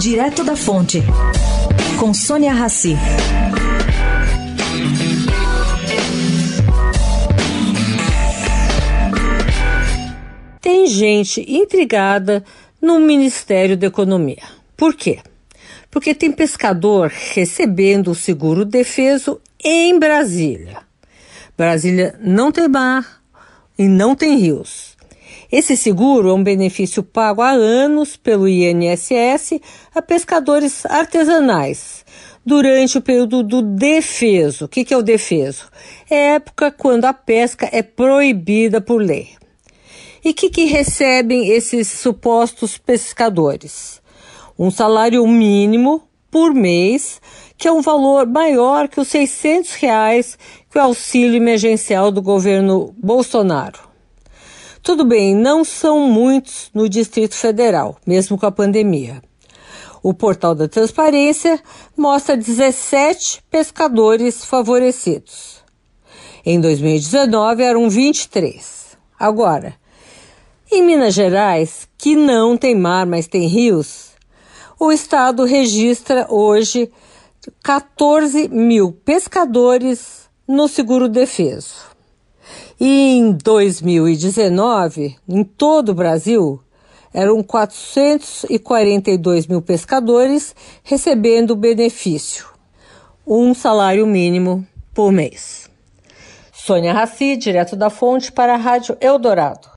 Direto da Fonte, com Sônia Rassi. Tem gente intrigada no Ministério da Economia. Por quê? Porque tem pescador recebendo o seguro defeso em Brasília. Brasília não tem mar e não tem rios. Esse seguro é um benefício pago há anos pelo INSS a pescadores artesanais durante o período do defeso. O que é o defeso? É época quando a pesca é proibida por lei. E o que, que recebem esses supostos pescadores? Um salário mínimo por mês, que é um valor maior que os 600 reais que o auxílio emergencial do governo Bolsonaro. Tudo bem, não são muitos no Distrito Federal, mesmo com a pandemia. O portal da Transparência mostra 17 pescadores favorecidos. Em 2019 eram 23. Agora, em Minas Gerais, que não tem mar, mas tem rios, o estado registra hoje 14 mil pescadores no seguro defeso. E em 2019, em todo o Brasil, eram 442 mil pescadores recebendo benefício, um salário mínimo por mês. Sônia Raci, direto da fonte para a Rádio Eldorado.